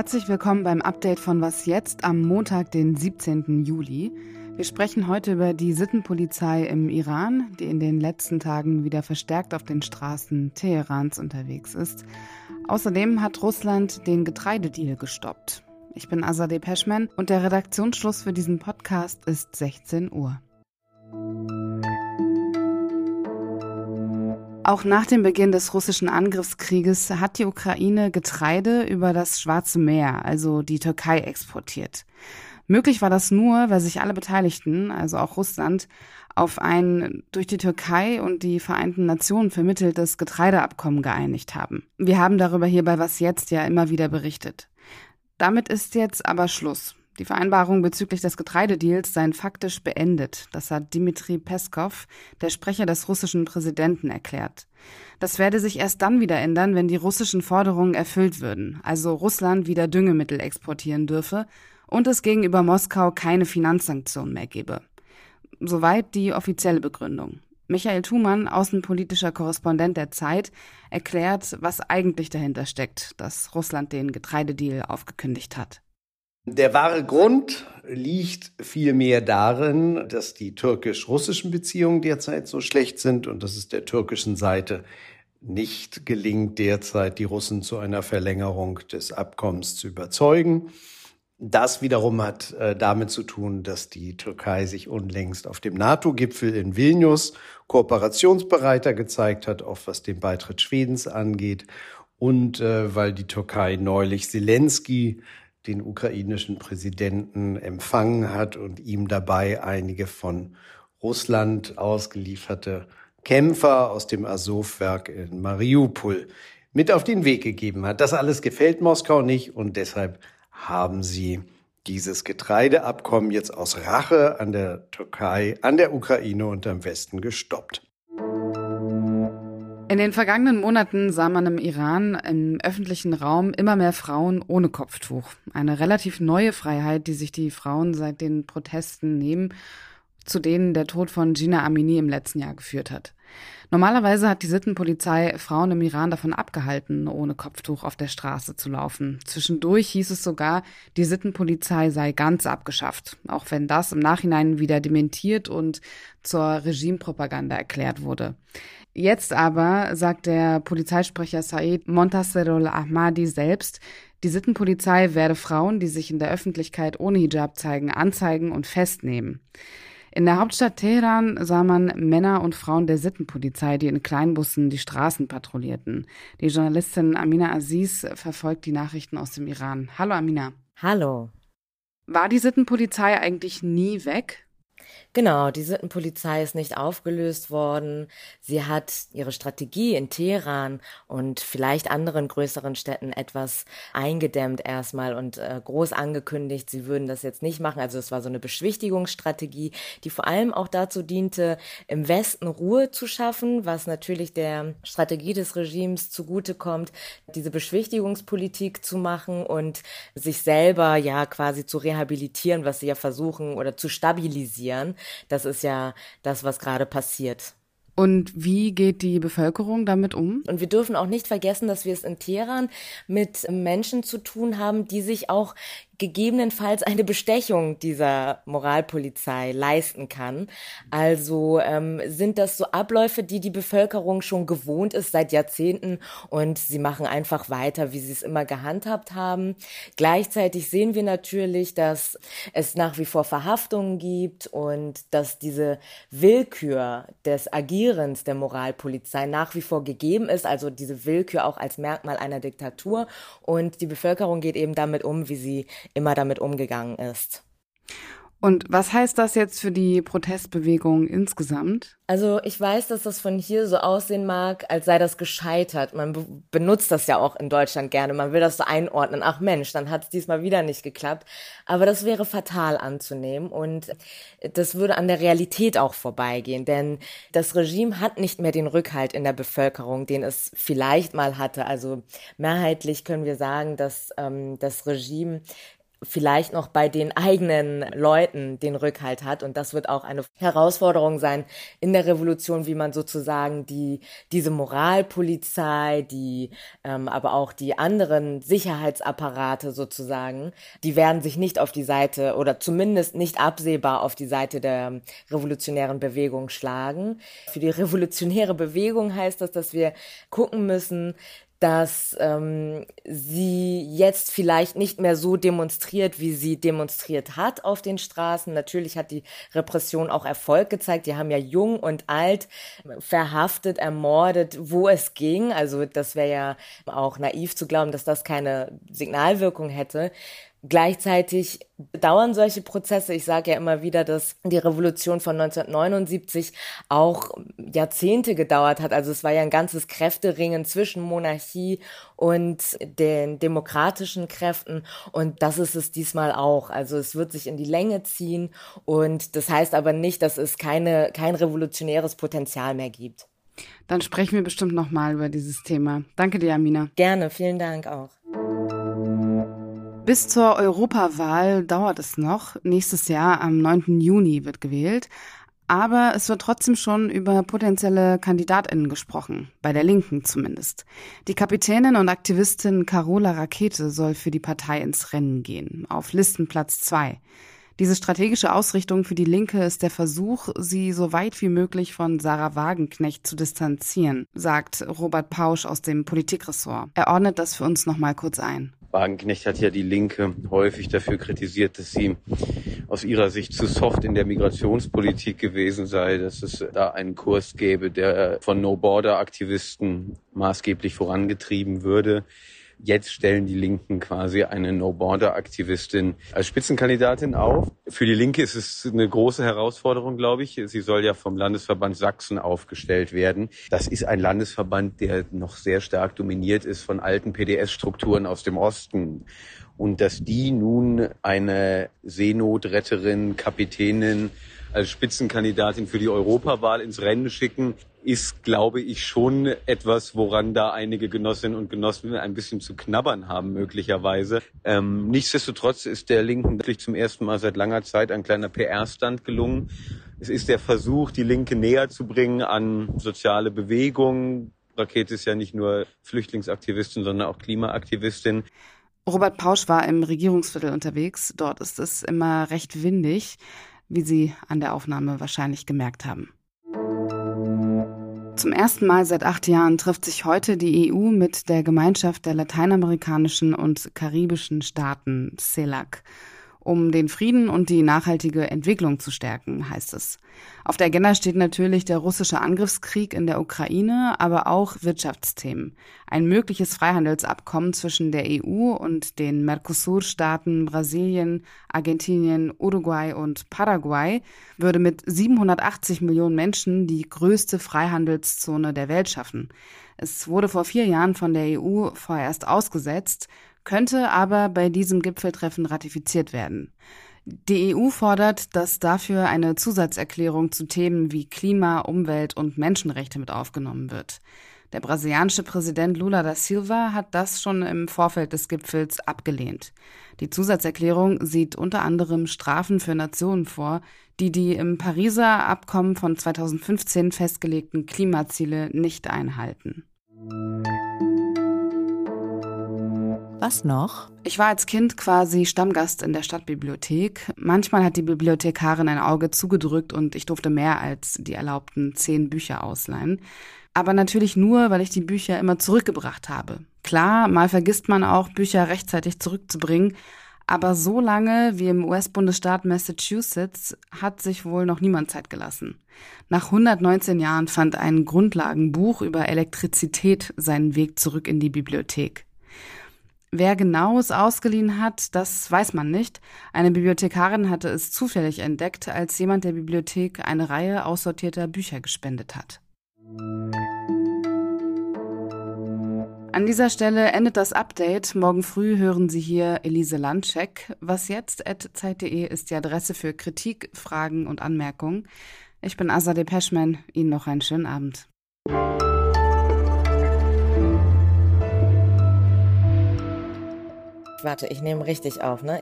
Herzlich willkommen beim Update von Was jetzt am Montag, den 17. Juli. Wir sprechen heute über die Sittenpolizei im Iran, die in den letzten Tagen wieder verstärkt auf den Straßen Teherans unterwegs ist. Außerdem hat Russland den Getreidedeal gestoppt. Ich bin Azadeh Peschman und der Redaktionsschluss für diesen Podcast ist 16 Uhr. Auch nach dem Beginn des russischen Angriffskrieges hat die Ukraine Getreide über das Schwarze Meer, also die Türkei, exportiert. Möglich war das nur, weil sich alle Beteiligten, also auch Russland, auf ein durch die Türkei und die Vereinten Nationen vermitteltes Getreideabkommen geeinigt haben. Wir haben darüber hier bei Was jetzt ja immer wieder berichtet. Damit ist jetzt aber Schluss. Die Vereinbarungen bezüglich des Getreidedeals seien faktisch beendet. Das hat Dmitri Peskov, der Sprecher des russischen Präsidenten, erklärt. Das werde sich erst dann wieder ändern, wenn die russischen Forderungen erfüllt würden, also Russland wieder Düngemittel exportieren dürfe und es gegenüber Moskau keine Finanzsanktionen mehr gebe. Soweit die offizielle Begründung. Michael Thumann, außenpolitischer Korrespondent der Zeit, erklärt, was eigentlich dahinter steckt, dass Russland den Getreidedeal aufgekündigt hat. Der wahre Grund liegt vielmehr darin, dass die türkisch-russischen Beziehungen derzeit so schlecht sind und dass es der türkischen Seite nicht gelingt, derzeit die Russen zu einer Verlängerung des Abkommens zu überzeugen. Das wiederum hat äh, damit zu tun, dass die Türkei sich unlängst auf dem NATO-Gipfel in Vilnius kooperationsbereiter gezeigt hat, auch was den Beitritt Schwedens angeht. Und äh, weil die Türkei neulich Zelensky den ukrainischen Präsidenten empfangen hat und ihm dabei einige von Russland ausgelieferte Kämpfer aus dem Azov-Werk in Mariupol mit auf den Weg gegeben hat. Das alles gefällt Moskau nicht und deshalb haben sie dieses Getreideabkommen jetzt aus Rache an der Türkei, an der Ukraine und am Westen gestoppt. In den vergangenen Monaten sah man im Iran im öffentlichen Raum immer mehr Frauen ohne Kopftuch. Eine relativ neue Freiheit, die sich die Frauen seit den Protesten nehmen, zu denen der Tod von Gina Amini im letzten Jahr geführt hat. Normalerweise hat die Sittenpolizei Frauen im Iran davon abgehalten, ohne Kopftuch auf der Straße zu laufen. Zwischendurch hieß es sogar, die Sittenpolizei sei ganz abgeschafft, auch wenn das im Nachhinein wieder dementiert und zur Regimepropaganda erklärt wurde. Jetzt aber sagt der Polizeisprecher Said Montaserol Ahmadi selbst, die Sittenpolizei werde Frauen, die sich in der Öffentlichkeit ohne Hijab zeigen, anzeigen und festnehmen. In der Hauptstadt Teheran sah man Männer und Frauen der Sittenpolizei, die in Kleinbussen die Straßen patrouillierten. Die Journalistin Amina Aziz verfolgt die Nachrichten aus dem Iran. Hallo Amina. Hallo. War die Sittenpolizei eigentlich nie weg? Genau, die Sittenpolizei ist nicht aufgelöst worden. Sie hat ihre Strategie in Teheran und vielleicht anderen größeren Städten etwas eingedämmt erstmal und äh, groß angekündigt, sie würden das jetzt nicht machen. Also es war so eine Beschwichtigungsstrategie, die vor allem auch dazu diente, im Westen Ruhe zu schaffen, was natürlich der Strategie des Regimes zugutekommt, diese Beschwichtigungspolitik zu machen und sich selber ja quasi zu rehabilitieren, was sie ja versuchen oder zu stabilisieren. Das ist ja das, was gerade passiert. Und wie geht die Bevölkerung damit um? Und wir dürfen auch nicht vergessen, dass wir es in Teheran mit Menschen zu tun haben, die sich auch gegebenenfalls eine Bestechung dieser Moralpolizei leisten kann. Also ähm, sind das so Abläufe, die die Bevölkerung schon gewohnt ist seit Jahrzehnten und sie machen einfach weiter, wie sie es immer gehandhabt haben. Gleichzeitig sehen wir natürlich, dass es nach wie vor Verhaftungen gibt und dass diese Willkür des Agierens der Moralpolizei nach wie vor gegeben ist, also diese Willkür auch als Merkmal einer Diktatur und die Bevölkerung geht eben damit um, wie sie immer damit umgegangen ist. Und was heißt das jetzt für die Protestbewegung insgesamt? Also ich weiß, dass das von hier so aussehen mag, als sei das gescheitert. Man be benutzt das ja auch in Deutschland gerne. Man will das so einordnen. Ach Mensch, dann hat es diesmal wieder nicht geklappt. Aber das wäre fatal anzunehmen und das würde an der Realität auch vorbeigehen. Denn das Regime hat nicht mehr den Rückhalt in der Bevölkerung, den es vielleicht mal hatte. Also mehrheitlich können wir sagen, dass ähm, das Regime vielleicht noch bei den eigenen Leuten den Rückhalt hat. Und das wird auch eine Herausforderung sein in der Revolution, wie man sozusagen die, diese Moralpolizei, die, ähm, aber auch die anderen Sicherheitsapparate sozusagen, die werden sich nicht auf die Seite oder zumindest nicht absehbar auf die Seite der revolutionären Bewegung schlagen. Für die revolutionäre Bewegung heißt das, dass wir gucken müssen, dass ähm, sie jetzt vielleicht nicht mehr so demonstriert, wie sie demonstriert hat auf den Straßen. Natürlich hat die Repression auch Erfolg gezeigt. Die haben ja jung und alt verhaftet, ermordet, wo es ging. Also das wäre ja auch naiv zu glauben, dass das keine Signalwirkung hätte. Gleichzeitig dauern solche Prozesse. Ich sage ja immer wieder, dass die Revolution von 1979 auch Jahrzehnte gedauert hat. Also es war ja ein ganzes Kräfteringen zwischen Monarchie und den demokratischen Kräften. Und das ist es diesmal auch. Also es wird sich in die Länge ziehen. Und das heißt aber nicht, dass es keine, kein revolutionäres Potenzial mehr gibt. Dann sprechen wir bestimmt nochmal über dieses Thema. Danke dir, Amina. Gerne, vielen Dank auch. Bis zur Europawahl dauert es noch. Nächstes Jahr am 9. Juni wird gewählt. Aber es wird trotzdem schon über potenzielle KandidatInnen gesprochen, bei der Linken zumindest. Die Kapitänin und Aktivistin Carola Rakete soll für die Partei ins Rennen gehen, auf Listenplatz zwei. Diese strategische Ausrichtung für die Linke ist der Versuch, sie so weit wie möglich von Sarah Wagenknecht zu distanzieren, sagt Robert Pausch aus dem Politikressort. Er ordnet das für uns nochmal kurz ein. Wagenknecht hat ja die Linke häufig dafür kritisiert, dass sie aus ihrer Sicht zu soft in der Migrationspolitik gewesen sei, dass es da einen Kurs gäbe, der von No-Border-Aktivisten maßgeblich vorangetrieben würde. Jetzt stellen die Linken quasi eine No-Border-Aktivistin als Spitzenkandidatin auf. Für die Linke ist es eine große Herausforderung, glaube ich. Sie soll ja vom Landesverband Sachsen aufgestellt werden. Das ist ein Landesverband, der noch sehr stark dominiert ist von alten PDS-Strukturen aus dem Osten. Und dass die nun eine Seenotretterin, Kapitänin als Spitzenkandidatin für die Europawahl ins Rennen schicken, ist, glaube ich, schon etwas, woran da einige Genossinnen und Genossen ein bisschen zu knabbern haben, möglicherweise. Ähm, nichtsdestotrotz ist der Linken wirklich zum ersten Mal seit langer Zeit ein kleiner PR-Stand gelungen. Es ist der Versuch, die Linke näher zu bringen an soziale Bewegungen. Rakete ist ja nicht nur Flüchtlingsaktivistin, sondern auch Klimaaktivistin. Robert Pausch war im Regierungsviertel unterwegs. Dort ist es immer recht windig, wie Sie an der Aufnahme wahrscheinlich gemerkt haben. Zum ersten Mal seit acht Jahren trifft sich heute die EU mit der Gemeinschaft der lateinamerikanischen und karibischen Staaten CELAC um den Frieden und die nachhaltige Entwicklung zu stärken, heißt es. Auf der Agenda steht natürlich der russische Angriffskrieg in der Ukraine, aber auch Wirtschaftsthemen. Ein mögliches Freihandelsabkommen zwischen der EU und den Mercosur-Staaten Brasilien, Argentinien, Uruguay und Paraguay würde mit 780 Millionen Menschen die größte Freihandelszone der Welt schaffen. Es wurde vor vier Jahren von der EU vorerst ausgesetzt, könnte aber bei diesem Gipfeltreffen ratifiziert werden. Die EU fordert, dass dafür eine Zusatzerklärung zu Themen wie Klima, Umwelt und Menschenrechte mit aufgenommen wird. Der brasilianische Präsident Lula da Silva hat das schon im Vorfeld des Gipfels abgelehnt. Die Zusatzerklärung sieht unter anderem Strafen für Nationen vor, die die im Pariser Abkommen von 2015 festgelegten Klimaziele nicht einhalten. Was noch? Ich war als Kind quasi Stammgast in der Stadtbibliothek. Manchmal hat die Bibliothekarin ein Auge zugedrückt und ich durfte mehr als die erlaubten zehn Bücher ausleihen. Aber natürlich nur, weil ich die Bücher immer zurückgebracht habe. Klar, mal vergisst man auch, Bücher rechtzeitig zurückzubringen, aber so lange wie im US-Bundesstaat Massachusetts hat sich wohl noch niemand Zeit gelassen. Nach 119 Jahren fand ein Grundlagenbuch über Elektrizität seinen Weg zurück in die Bibliothek. Wer genau es ausgeliehen hat, das weiß man nicht. Eine Bibliothekarin hatte es zufällig entdeckt, als jemand der Bibliothek eine Reihe aussortierter Bücher gespendet hat. An dieser Stelle endet das Update. Morgen früh hören Sie hier Elise Landcheck. Was jetzt? Zeit.de ist die Adresse für Kritik, Fragen und Anmerkungen. Ich bin Azadeh Peschman. Ihnen noch einen schönen Abend. Warte, ich nehme richtig auf, ne?